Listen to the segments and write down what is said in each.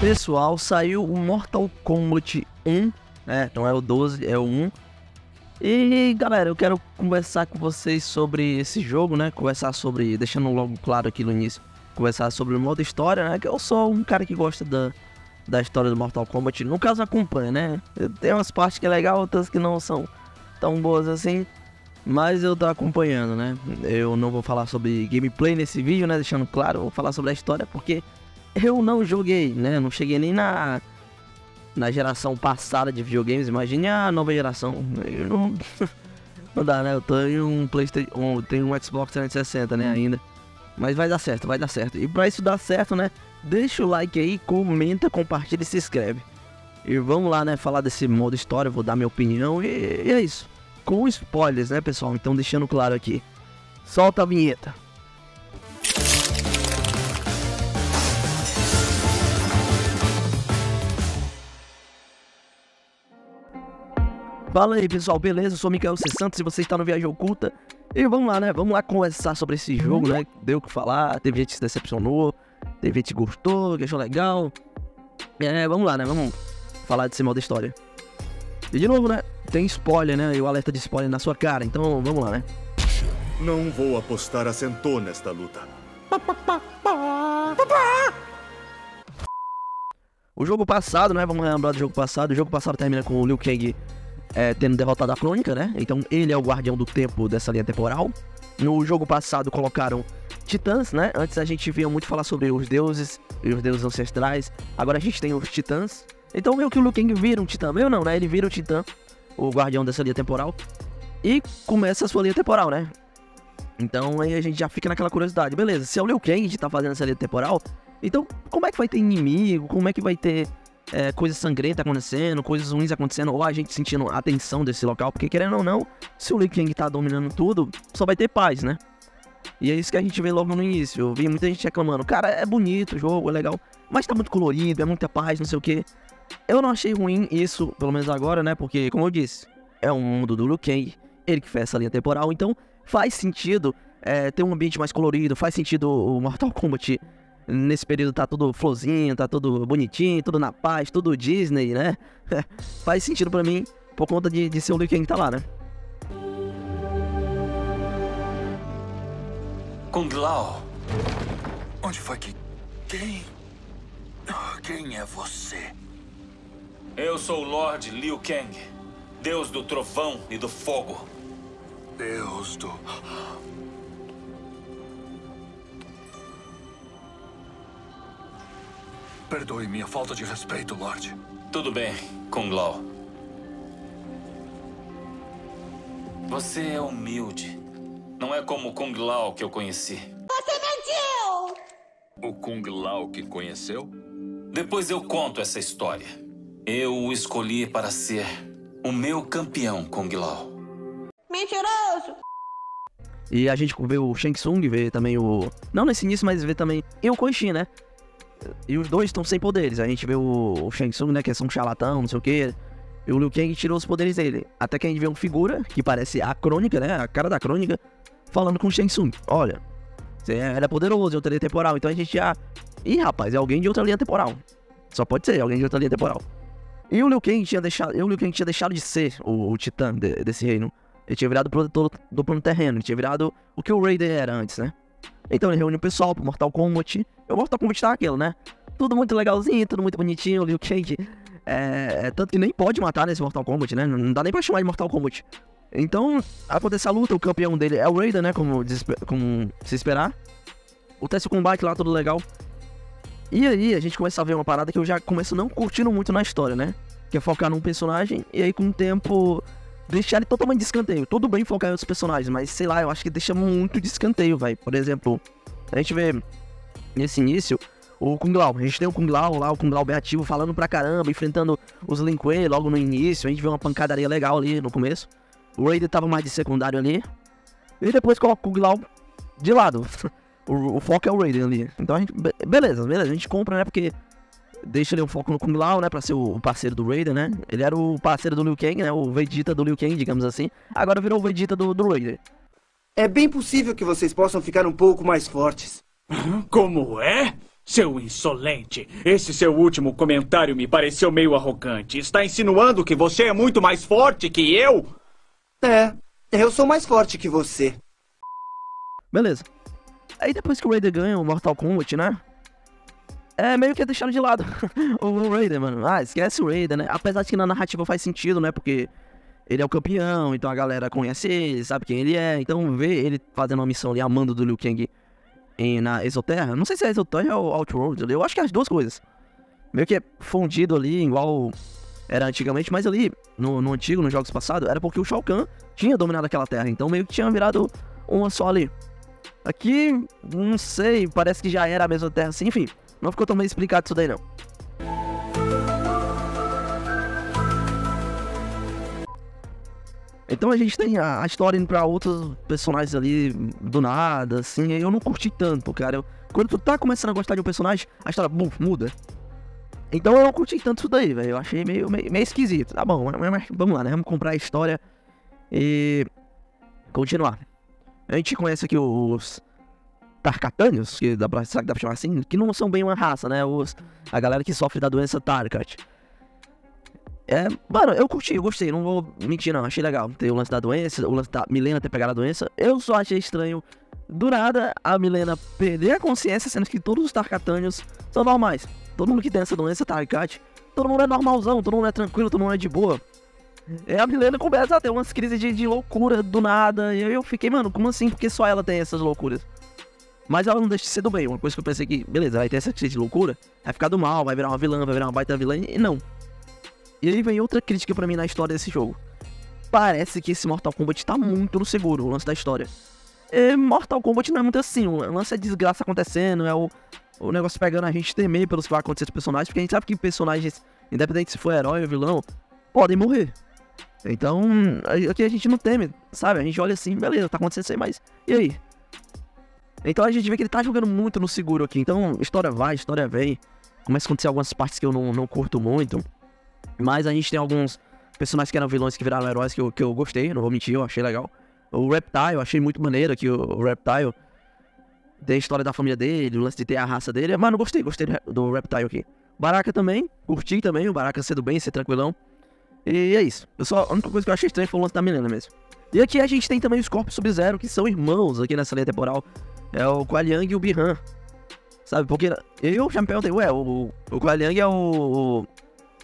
Pessoal, saiu o Mortal Kombat 1, né? Não é o 12, é o 1. E galera, eu quero conversar com vocês sobre esse jogo, né? Conversar sobre, deixando logo claro aqui no início, conversar sobre o modo história, né? Que eu sou um cara que gosta da, da história do Mortal Kombat. No caso, acompanha, né? Tem umas partes que é legal, outras que não são tão boas assim. Mas eu tô acompanhando, né? Eu não vou falar sobre gameplay nesse vídeo, né? Deixando claro, vou falar sobre a história porque eu não joguei, né? Não cheguei nem na na geração passada de videogames, imagine a nova geração. Eu não, não dá, né? Eu tenho um PlayStation, um, tenho um Xbox 360, né, ainda. Mas vai dar certo, vai dar certo. E pra isso dar certo, né? Deixa o like aí, comenta, compartilha e se inscreve. E vamos lá, né, falar desse modo história, vou dar minha opinião e, e é isso. Com spoilers, né, pessoal? Então deixando claro aqui. Solta a vinheta. Fala aí pessoal, beleza? Eu sou o Mikael C. Santos e você está no Viagem Oculta. E vamos lá, né? Vamos lá conversar sobre esse jogo, né? Deu o que falar, teve gente que se decepcionou, teve gente que gostou, que achou legal. É, vamos lá, né? Vamos falar desse modo história. E de novo, né? Tem spoiler, né? E o alerta de spoiler na sua cara, então vamos lá, né? Não vou apostar a centô nesta luta. O jogo passado, né? Vamos lembrar do jogo passado. O jogo passado termina com o Liu Kang é, tendo derrotado a Crônica, né? Então ele é o guardião do tempo dessa linha temporal. No jogo passado colocaram titãs, né? Antes a gente via muito falar sobre os deuses e os deuses ancestrais. Agora a gente tem os titãs. Então meio que o Liu Kang vira um titã. Meio não, né? Ele vira o titã, o guardião dessa linha temporal. E começa a sua linha temporal, né? Então aí a gente já fica naquela curiosidade. Beleza, se é o Liu Kang que tá fazendo essa linha temporal, então como é que vai ter inimigo? Como é que vai ter é, coisas sangrentas acontecendo, coisas ruins acontecendo, ou a gente sentindo a tensão desse local, porque querendo ou não, se o Liu Kang tá dominando tudo, só vai ter paz, né? E é isso que a gente vê logo no início. Eu vi muita gente reclamando, cara, é bonito o jogo, é legal, mas tá muito colorido, é muita paz, não sei o que. Eu não achei ruim isso, pelo menos agora, né? Porque, como eu disse, é um mundo do Liu Kang, ele que fez essa linha temporal, então faz sentido é, ter um ambiente mais colorido, faz sentido o Mortal Kombat nesse período tá tudo florzinho, tá tudo bonitinho, tudo na paz, tudo Disney, né? Faz sentido para mim por conta de, de ser o Liu Kang que tá lá, né? Kung Lao. Onde foi que. Quem. Quem é você? Eu sou o Lord Liu Kang, Deus do trovão e do fogo. Deus do. Perdoe minha falta de respeito, Lorde. Tudo bem, Kung Lao. Você é humilde. Não é como o Kung Lao que eu conheci. Você mentiu! O Kung Lao que conheceu? Depois eu conto essa história. Eu o escolhi para ser o meu campeão, Kung Lao. Mentiroso! E a gente vê o Shang Tsung, vê também o... Não nesse início, mas vê também... E o Chi, né? E os dois estão sem poderes. A gente vê o, o Shang Tsung, né? Que é um charlatão, não sei o quê. E o Liu Kang tirou os poderes dele. Até que a gente vê uma figura que parece a crônica, né? A cara da crônica, falando com o Shang Tsung. Olha, você é poderoso, é outra linha temporal. Então a gente já. Ih, rapaz, é alguém de outra linha temporal. Só pode ser alguém de outra linha temporal. E o Liu Kang tinha deixado. E o Liu Kang tinha deixado de ser o, o titã de, desse reino. Ele tinha virado protetor do plano terreno. Ele tinha virado o que o Raider era antes, né? Então ele reúne o pessoal pro Mortal Kombat. E o Mortal Kombat tá aquilo, né? Tudo muito legalzinho, tudo muito bonitinho. O Liu Kang. É, é, tanto que nem pode matar nesse Mortal Kombat, né? Não dá nem pra chamar de Mortal Kombat. Então, acontece a luta, o campeão dele é o Raider, né? Como, como se esperar. Acontece o combate lá, tudo legal. E aí, a gente começa a ver uma parada que eu já começo não curtindo muito na história, né? Que é focar num personagem e aí com o tempo deixar ele totalmente de escanteio. Tudo bem focar em outros personagens, mas sei lá, eu acho que deixa muito de escanteio, vai. Por exemplo, a gente vê nesse início o Kung Lao. A gente tem o Kung Lao lá, o Kung Lao bem ativo, falando pra caramba, enfrentando os Lin Kuei logo no início. A gente vê uma pancadaria legal ali no começo. O Raider tava mais de secundário ali. E depois coloca o Kung Lao de lado. o, o, foco é o Raider ali. Então a gente. Beleza, beleza, a gente compra, né? Porque deixa ali um foco no Kung Lao, né? Pra ser o parceiro do Raider, né? Ele era o parceiro do Liu Kang, né? O Vegeta do Liu Kang, digamos assim. Agora virou o Vegeta do, do Raider. É bem possível que vocês possam ficar um pouco mais fortes. Como é? Seu insolente! Esse seu último comentário me pareceu meio arrogante. Está insinuando que você é muito mais forte que eu? É, eu sou mais forte que você. Beleza. Aí depois que o Raider ganha o Mortal Kombat, né? É meio que deixado de lado o Raider, mano. Ah, esquece o Raider, né? Apesar de que na narrativa faz sentido, né? Porque ele é o campeão, então a galera conhece ele, sabe quem ele é. Então ver ele fazendo uma missão ali, amando do Liu Kang em, na Exoterra. Não sei se é Exoterra ou Outworld. Eu acho que é as duas coisas. Meio que é fundido ali, igual era antigamente, mas ali, no, no antigo, nos jogos passados, era porque o Shao Kahn tinha dominado aquela terra. Então meio que tinha virado uma só ali. Aqui, não sei, parece que já era a mesma terra assim, enfim. Não ficou tão bem explicado isso daí, não. Então a gente tem a, história indo pra outros personagens ali do nada, assim, eu não curti tanto, cara. Eu, quando tu tá começando a gostar de um personagem, a história, bum, muda. Então eu não curti tanto isso daí, velho. Eu achei meio, meio, meio, esquisito. Tá bom, mas, vamos lá, né? Vamos comprar a história e continuar. A gente conhece aqui os Tarkatânios, que dá pra, será que dá pra chamar assim? Que não são bem uma raça, né? Os, a galera que sofre da doença Tarkat. É, mano, eu curti, eu gostei, não vou mentir não, achei legal. Tem o lance da doença, o lance da Milena ter pegado a doença. Eu só achei estranho, do nada, a Milena perder a consciência, sendo que todos os Tarkatânios são normais. Todo mundo que tem essa doença, Tarkat, todo mundo é normalzão, todo mundo é tranquilo, todo mundo é de boa. É, a Milena começa a ter umas crises de, de loucura do nada, e eu fiquei, mano, como assim? Porque só ela tem essas loucuras. Mas ela não deixa de ser do bem. Uma coisa que eu pensei que, beleza, vai ter essa crise de loucura, vai ficar do mal, vai virar uma vilã, vai virar uma baita vilã, e não. E aí vem outra crítica para mim na história desse jogo. Parece que esse Mortal Kombat tá muito no seguro, o lance da história. E Mortal Kombat não é muito assim, o lance é desgraça acontecendo, é o, o negócio pegando a gente temer pelos que vai acontecer com personagens, porque a gente sabe que personagens, independente se for herói ou vilão, podem morrer. Então, aqui a gente não teme, sabe? A gente olha assim, beleza, tá acontecendo isso aí, mas e aí? Então a gente vê que ele tá jogando muito no seguro aqui. Então, história vai, história vem. Começa a acontecer algumas partes que eu não, não curto muito. Mas a gente tem alguns personagens que eram vilões que viraram heróis que eu, que eu gostei, não vou mentir, eu achei legal. O Reptile, eu achei muito maneiro aqui, o, Reptile. Tem a história da família dele, o lance de ter a raça dele. Mano, gostei, gostei do, Reptile aqui. Baraka também, curti também, o Baraka ser do bem, ser tranquilão. E é isso. Eu só, a única coisa que eu achei estranha foi o lance da menina mesmo. E aqui a gente tem também os Corpos Sub-Zero, que são irmãos aqui nessa linha temporal. É o Kuai Liang e o Bihan. Sabe, porque eu já me perguntei, ué, o, o Kuai Liang é o,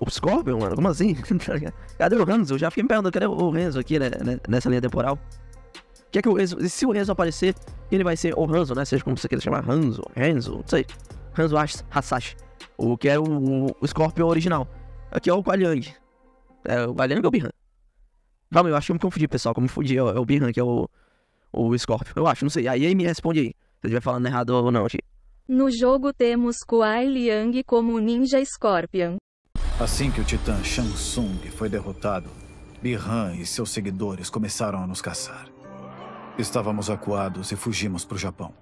o Scorpion, mano? Como assim? Cadê o Renzo? Eu já fiquei me perguntando, cadê o Renzo aqui, né, né nessa linha temporal? Que é que o Renzo, se o Renzo aparecer, ele vai ser o Hanzo, né? Seja como você queira chamar, Hanzo, Renzo, não sei. Hanzo Hasashi. O que é o, o Scorpion original. Aqui é o Kuai Liang. É o Kuai Liang ou o Bihan? Calma, eu acho que eu me confundi, pessoal. Como me confundi, é o Bihan, que é o, o Scorpion. Eu acho, não sei. Aí, aí me responde aí. Se eu estiver falando errado ou não aqui. No jogo temos Kuai Liang como Ninja Scorpion. Assim que o titã Shang Tsung foi derrotado, Bihan e seus seguidores começaram a nos caçar. Estávamos acuados e fugimos para o Japão.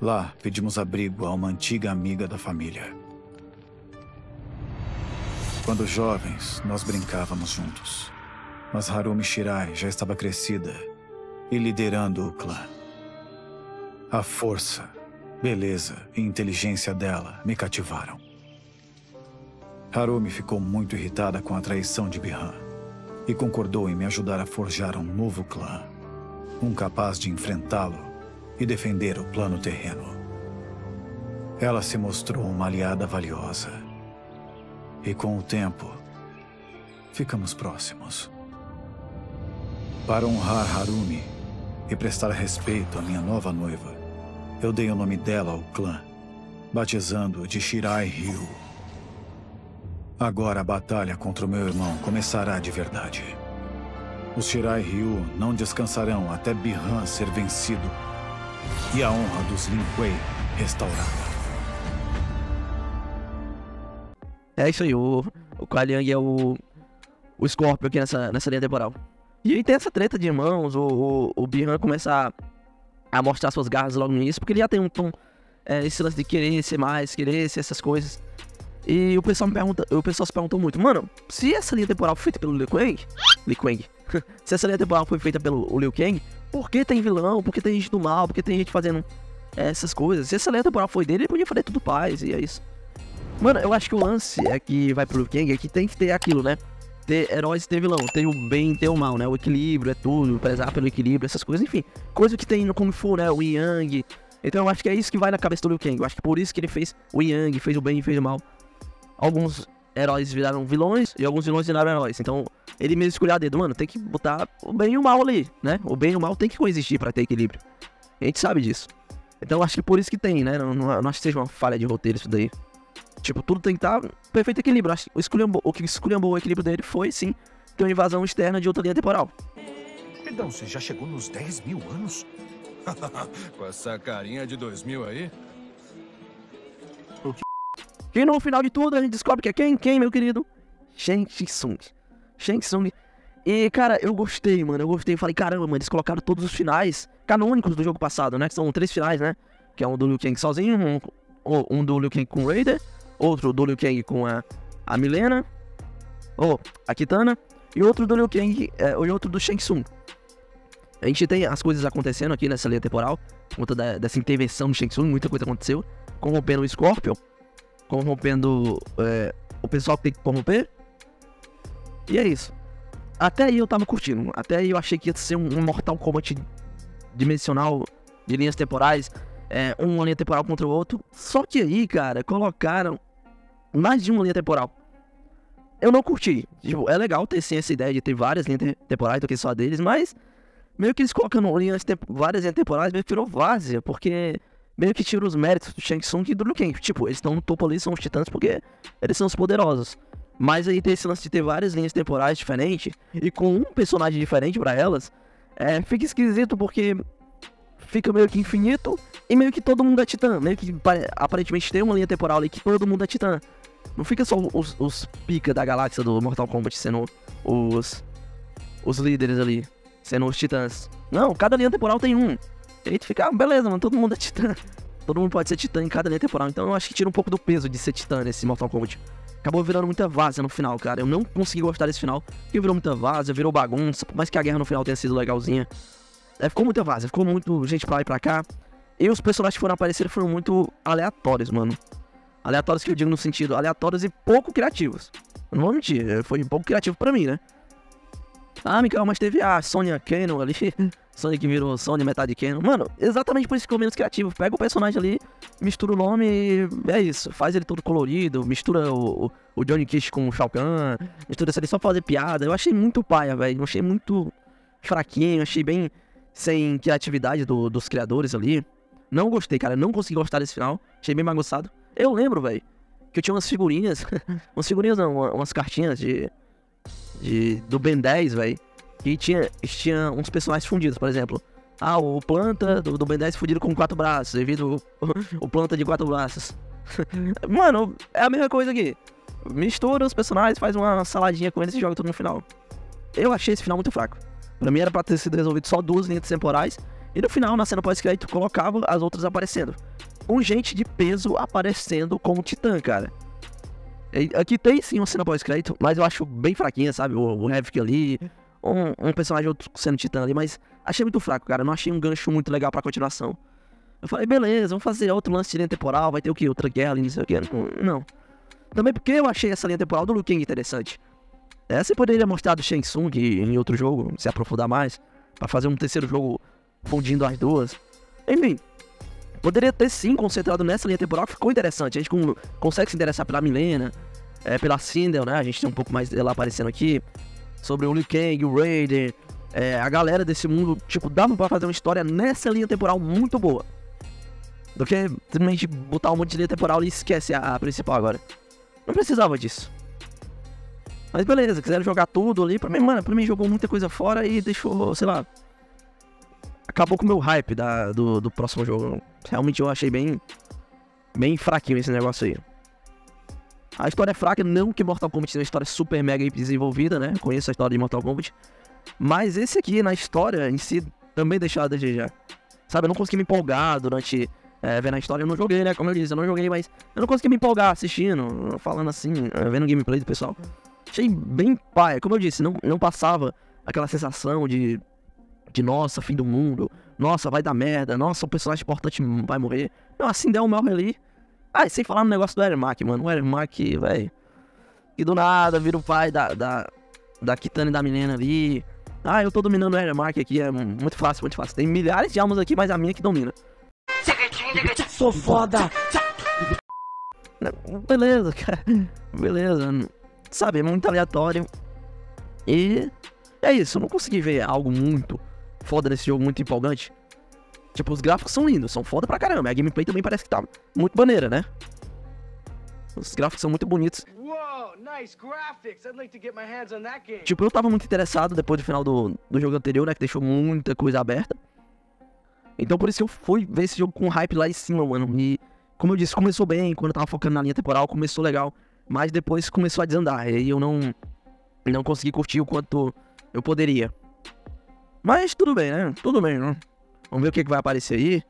Lá, pedimos abrigo a uma antiga amiga da família. Quando jovens, nós brincávamos juntos. Mas Harumi Shirai já estava crescida e liderando o clã. A força, beleza e inteligência dela me cativaram. Harumi ficou muito irritada com a traição de Bihan e concordou em me ajudar a forjar um novo clã, um capaz de enfrentá-lo e defender o plano terreno. Ela se mostrou uma aliada valiosa. E com o tempo, ficamos próximos. Para honrar Harumi e prestar respeito à minha nova noiva, eu dei o nome dela ao clã, batizando-o de Shirai Ryu. Agora a batalha contra o meu irmão começará de verdade. Os Shirai Ryu não descansarão até Bihan ser vencido e a honra dos Lin Kuei restaurada. É isso aí, o, o Kuai Liang é o, o Scorpio aqui nessa, nessa linha temporal. E aí tem essa treta de irmãos, o, o, o Bihan começa a, a mostrar suas garras logo no início, porque ele já tem um tom, é, esse lance de querer ser mais, querer ser essas coisas. E o pessoal me pergunta, o pessoal se perguntou muito, mano, se essa linha temporal foi feita pelo Liu Kang, Liu Kang, se essa linha temporal foi feita pelo Liu Kang, por que tem vilão, por que tem gente do mal, por que tem gente fazendo essas coisas. Se essa linha temporal foi dele, ele podia fazer tudo paz, e é isso. Mano, eu acho que o lance é que vai pro Liu Kang é que tem que ter aquilo, né? Ter heróis e ter vilão, ter o bem e ter o mal, né? O equilíbrio é tudo, prezar pelo equilíbrio, essas coisas, enfim. Coisa que tem no Kung Fu, né? O Yang. Então eu acho que é isso que vai na cabeça do Liu Kang. Eu acho que por isso que ele fez o Yang, fez o bem e fez o mal. Alguns heróis viraram vilões e alguns vilões viraram heróis. Então, ele mesmo escolheu a dedo, mano, tem que botar o bem e o mal ali, né? O bem e o mal tem que coexistir para ter equilíbrio. A gente sabe disso. Então, eu acho que por isso que tem, né? Não, não, não acho que seja uma falha de roteiro isso daí. Tipo, tudo tem que estar perfeito equilíbrio. Acho que o, o que escolhambou o equilíbrio dele foi, sim, ter uma invasão externa de outra linha temporal. Então, você já chegou nos 10 mil anos? Com essa carinha de 2000 aí? E no final de tudo a gente descobre que é quem? Quem, meu querido? Shang Tsung. Shang Tsung. E, cara, eu gostei, mano. Eu gostei. Eu falei, caramba, mano, eles colocaram todos os finais canônicos do jogo passado, né? Que são três finais, né? Que é um do Liu Kang sozinho, um, um do Liu Kang com o Raider, outro do Liu Kang com a, a Milena, ou a Kitana, e outro do Liu Kang, é, e outro do Shang Tsung. A gente tem as coisas acontecendo aqui nessa linha temporal, por conta da, dessa intervenção do Shang Tsung, muita coisa aconteceu, corrompendo o Scorpion, corrompendo é, o pessoal que tem que corromper. E é isso. Até aí eu tava curtindo. Até aí eu achei que ia ser um, um Mortal Kombat dimensional de linhas temporais. É, uma linha temporal contra o outro. Só que aí, cara, colocaram mais de uma linha temporal. Eu não curti. Tipo, é legal ter sim essa ideia de ter várias linhas temporais do que só deles, mas meio que eles colocam linhas várias linhas temporais meio que virou várzea, porque meio que tira os méritos do Shang Tsung e do Liu Kang. Tipo, eles estão no topo ali, são os titãs porque eles são os poderosos. Mas aí tem esse lance de ter várias linhas temporais diferentes e com um personagem diferente para elas, é, fica esquisito porque fica meio que infinito e meio que todo mundo é titã. Meio que aparentemente tem uma linha temporal ali que todo mundo é titã. Não fica só os, os pica da galáxia do Mortal Kombat sendo os, os líderes ali, sendo os titãs. Não, cada linha temporal tem um. E aí tu fica, ah, beleza, mano, todo mundo é titã. Todo mundo pode ser titã em cada linha temporal. Então eu acho que tira um pouco do peso de ser titã nesse Mortal Kombat. Acabou virando muita vaza no final, cara. Eu não consegui gostar desse final, porque virou muita vaza, virou bagunça. Por mais que a guerra no final tenha sido legalzinha. É, ficou muita vaza, ficou muito gente pra lá e pra cá. E os personagens que foram aparecer foram muito aleatórios, mano. Aleatórios que eu digo no sentido aleatórios e pouco criativos. Eu não vou mentir, foi pouco criativo pra mim, né? Ah, Mikael, mas teve a Sonya Cannon ali. Sonic que virou Sony metade Canon. Mano, exatamente por isso que ficou menos criativo. Pega o personagem ali, mistura o nome e é isso. Faz ele todo colorido, mistura o, o Johnny Kish com o Shao Kahn, mistura isso ali só pra fazer piada. Eu achei muito paia, velho. Eu achei muito fraquinho, achei bem sem criatividade do, dos criadores ali. Não gostei, cara. Não consegui gostar desse final. Achei bem bagunçado. Eu lembro, velho, que eu tinha umas figurinhas. umas figurinhas não, umas cartinhas de. de do Ben 10, velho que tinha, tinha uns personagens fundidos, por exemplo. Ah, o planta do, do Ben 10 fundido com quatro braços, devido o, o planta de quatro braços. Mano, é a mesma coisa aqui. Mistura os personagens, faz uma saladinha com eles e joga tudo no final. Eu achei esse final muito fraco. Pra mim era pra ter sido resolvido só duas linhas temporais. E no final, na cena pós-crédito, colocava as outras aparecendo. Com gente de peso aparecendo como Titã, cara. Aqui tem sim uma cena pós-crédito, mas eu acho bem fraquinha, sabe? O, o ali, um, um personagem outro sendo titã ali, mas achei muito fraco, cara. Não achei um gancho muito legal pra continuação. Eu falei, beleza, vamos fazer outro lance de linha temporal, vai ter o que? Outra guerra ali, não sei o que. Não. Também porque eu achei essa linha temporal do Kang interessante. É, você poderia mostrar do Shang Tsung em outro jogo, se aprofundar mais, para fazer um terceiro jogo fundindo as duas. Enfim, poderia ter sim concentrado nessa linha temporal que ficou interessante. A gente consegue se interessar pela Milena, é, pela Sindel, né? A gente tem um pouco mais dela aparecendo aqui sobre o Liu Kang, o Raider, é, a galera desse mundo, tipo, dava pra fazer uma história nessa linha temporal muito boa. Do que simplesmente botar um monte de linha temporal e esquece a, a principal agora. Não precisava disso. Mas beleza, quiseram jogar tudo ali. Pra mim, mano, pra mim jogou muita coisa fora e deixou, sei lá. Acabou com o meu hype da, do, do próximo jogo. Realmente eu achei bem. Bem fraquinho esse negócio aí. A história é fraca, não que Mortal Kombat seja uma história super mega desenvolvida, né? Conheço a história de Mortal Kombat. Mas esse aqui, na história em si, também deixou a desejar. Sabe, eu não consegui me empolgar durante é, vendo a história. Eu não joguei, né? Como eu disse, eu não joguei, mas eu não consegui me empolgar assistindo, falando assim, é, vendo gameplay do pessoal. Achei bem pai. Como eu disse, não, não passava aquela sensação de, de nossa, fim do mundo. nossa, vai dar merda, nossa, o personagem importante vai morrer. Não, assim der o morre ali. Ah, sem falar no negócio do Ermac, mano. O Ermac, velho. E do nada vira o pai da, da, da Kitana e da menina ali. Ah, eu tô dominando o Ermac aqui, é muito fácil, muito fácil. Tem milhares de almas aqui, mas a minha que domina. Sou foda! Beleza, cara. Beleza. Sabe, é muito aleatório. E é isso, eu não consegui ver algo muito foda nesse jogo, muito empolgante. Tipo, os gráficos são lindos, são foda pra caramba. A gameplay também parece que tá muito maneira, né? Os gráficos são muito bonitos. Tipo, eu tava muito interessado depois do final do, do jogo anterior, né? Que deixou muita coisa aberta. Então por isso que eu fui ver esse jogo com hype lá em cima, mano. E, como eu disse, começou bem, quando eu tava focando na linha temporal, começou legal. Mas depois começou a desandar. E eu não, não consegui curtir o quanto eu poderia. Mas tudo bem, né? Tudo bem, né? Vamos ver o que, que vai aparecer aí.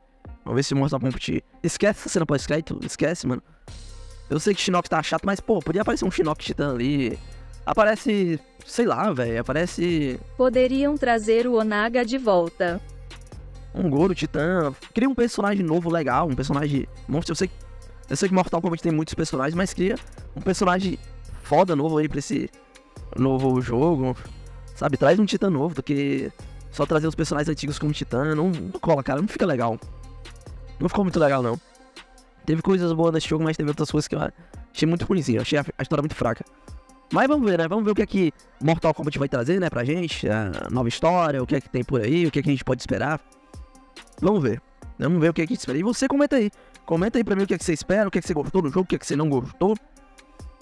Vamos ver se mostra pra competir. Esquece essa cena pós-crédito. Esquece, mano. Eu sei que Shinnok tá chato, mas, pô, podia aparecer um Shinnok Titã ali. Aparece, sei lá, velho. Aparece. Poderiam trazer o Onaga de volta. Um Goro Titã. Cria um personagem novo legal. Um personagem monstro. Eu sei, eu sei que Mortal Kombat tem muitos personagens, mas cria um personagem foda novo aí pra esse novo jogo. Sabe? Traz um Titã novo do que só trazer os personagens antigos como Titã. Não, não cola, cara. Não fica legal. Não ficou muito legal, não. Teve coisas boas nesse jogo, mas teve outras coisas que eu achei muito ruimzinho. Achei a, a, história muito fraca. Mas vamos ver, né? Vamos ver o que é que Mortal Kombat vai trazer, né, pra gente. A nova história, o que é que tem por aí, o que é que a gente pode esperar. Vamos ver. Vamos ver o que é que a gente espera. E você comenta aí. Comenta aí pra mim o que é que você espera, o que é que você gostou do jogo, o que é que você não gostou.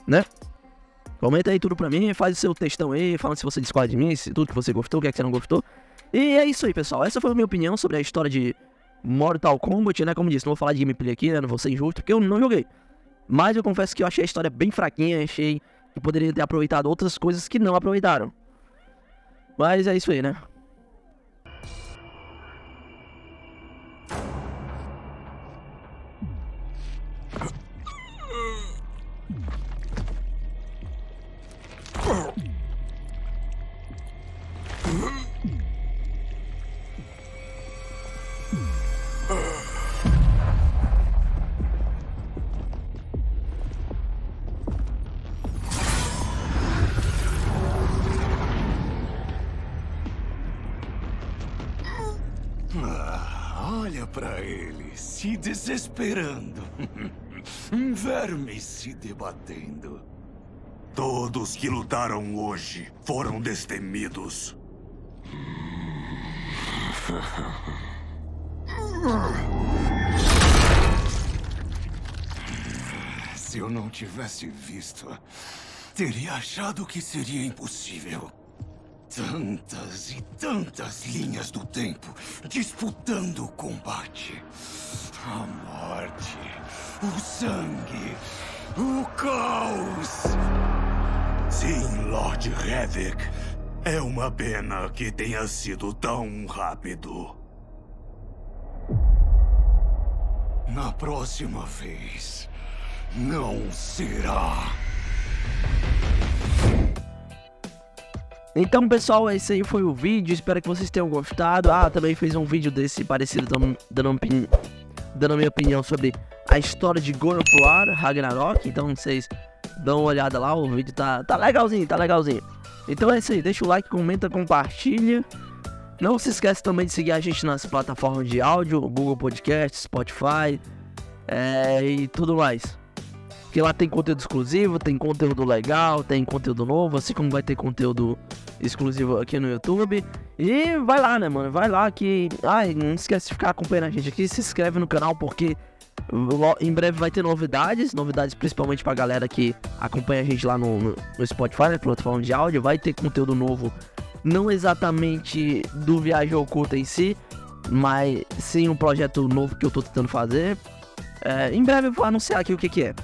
Né? Comenta aí tudo pra mim, faz o seu textão aí, falando se você discorda de mim, se tudo que você gostou, o que é que você não gostou. E é isso aí, pessoal. Essa foi a minha opinião sobre a história de Mortal Kombat, né? Como disse, não vou falar de gameplay aqui, né? Não vou ser injusto, porque eu não joguei. Mas eu confesso que eu achei a história bem fraquinha, achei que poderia ter aproveitado outras coisas que não aproveitaram. Mas é isso aí, né? Se desesperando. Verme se debatendo. Todos que lutaram hoje foram destemidos. Se eu não tivesse visto, teria achado que seria impossível. Tantas e tantas linhas do tempo disputando o combate. A morte, o sangue, o caos. Sim, Lord Havoc. É uma pena que tenha sido tão rápido. Na próxima vez, não será. Então, pessoal, esse aí foi o vídeo. Espero que vocês tenham gostado. Ah, também fiz um vídeo desse parecido, dando, dando, dando minha opinião sobre a história de God of War, Ragnarok. Então, vocês dão uma olhada lá. O vídeo tá, tá legalzinho, tá legalzinho. Então é isso aí. Deixa o like, comenta, compartilha. Não se esqueça também de seguir a gente nas plataformas de áudio, Google Podcast, Spotify é, e tudo mais. Porque lá tem conteúdo exclusivo, tem conteúdo legal, tem conteúdo novo, assim como vai ter conteúdo exclusivo aqui no YouTube. E vai lá, né, mano? Vai lá que. Ai, não esquece de ficar acompanhando a gente aqui. Se inscreve no canal porque em breve vai ter novidades. Novidades principalmente pra galera que acompanha a gente lá no, no Spotify, né? Plataforma de áudio. Vai ter conteúdo novo. Não exatamente do Viagem Oculta em si, mas sim um projeto novo que eu tô tentando fazer. É, em breve eu vou anunciar aqui o que, que é.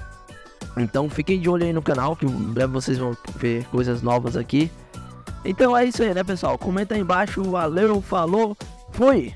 Então fiquem de olho aí no canal, que em breve vocês vão ver coisas novas aqui. Então é isso aí, né, pessoal? Comenta aí embaixo. Valeu, falou, fui!